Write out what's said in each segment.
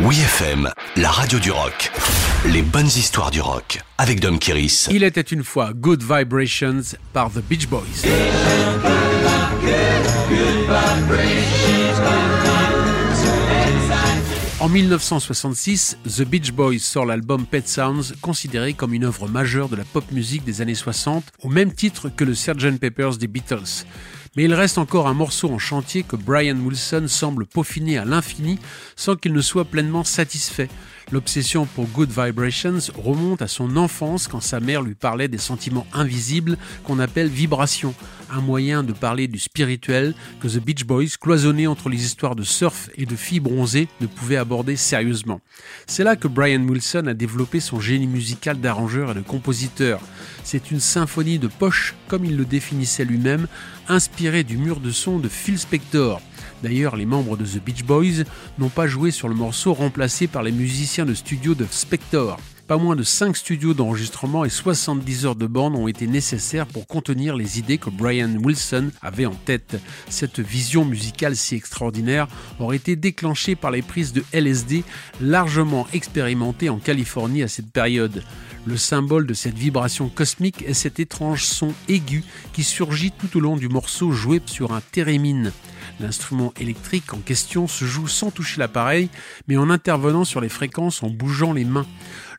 Oui FM, la radio du rock. Les bonnes histoires du rock avec Dom Kiris. Il était une fois Good Vibrations par The Beach Boys. En 1966, The Beach Boys sort l'album Pet Sounds, considéré comme une œuvre majeure de la pop musique des années 60, au même titre que le Sgt Peppers des Beatles. Mais il reste encore un morceau en chantier que Brian Wilson semble peaufiner à l'infini sans qu'il ne soit pleinement satisfait. L'obsession pour Good Vibrations remonte à son enfance quand sa mère lui parlait des sentiments invisibles qu'on appelle vibrations, un moyen de parler du spirituel que The Beach Boys, cloisonnés entre les histoires de surf et de filles bronzées, ne pouvaient aborder sérieusement. C'est là que Brian Wilson a développé son génie musical d'arrangeur et de compositeur. C'est une symphonie de poche, comme il le définissait lui-même, inspirée du mur de son de Phil Spector. D'ailleurs, les membres de The Beach Boys n'ont pas joué sur le morceau remplacé par les musiciens de studio de Spector. Pas moins de 5 studios d'enregistrement et 70 heures de bande ont été nécessaires pour contenir les idées que Brian Wilson avait en tête. Cette vision musicale si extraordinaire aurait été déclenchée par les prises de LSD largement expérimentées en Californie à cette période. Le symbole de cette vibration cosmique est cet étrange son aigu qui surgit tout au long du morceau joué sur un thérémine. L'instrument électrique en question se joue sans toucher l'appareil, mais en intervenant sur les fréquences en bougeant les mains.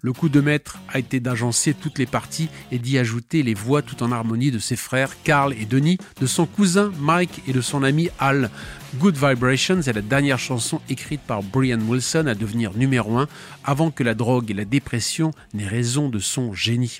Le coup de maître a été d'agencer toutes les parties et d'y ajouter les voix tout en harmonie de ses frères Carl et Denis, de son cousin Mike et de son ami Al. Good Vibrations est la dernière chanson écrite par Brian Wilson à devenir numéro 1 avant que la drogue et la dépression n'aient raison de son génie.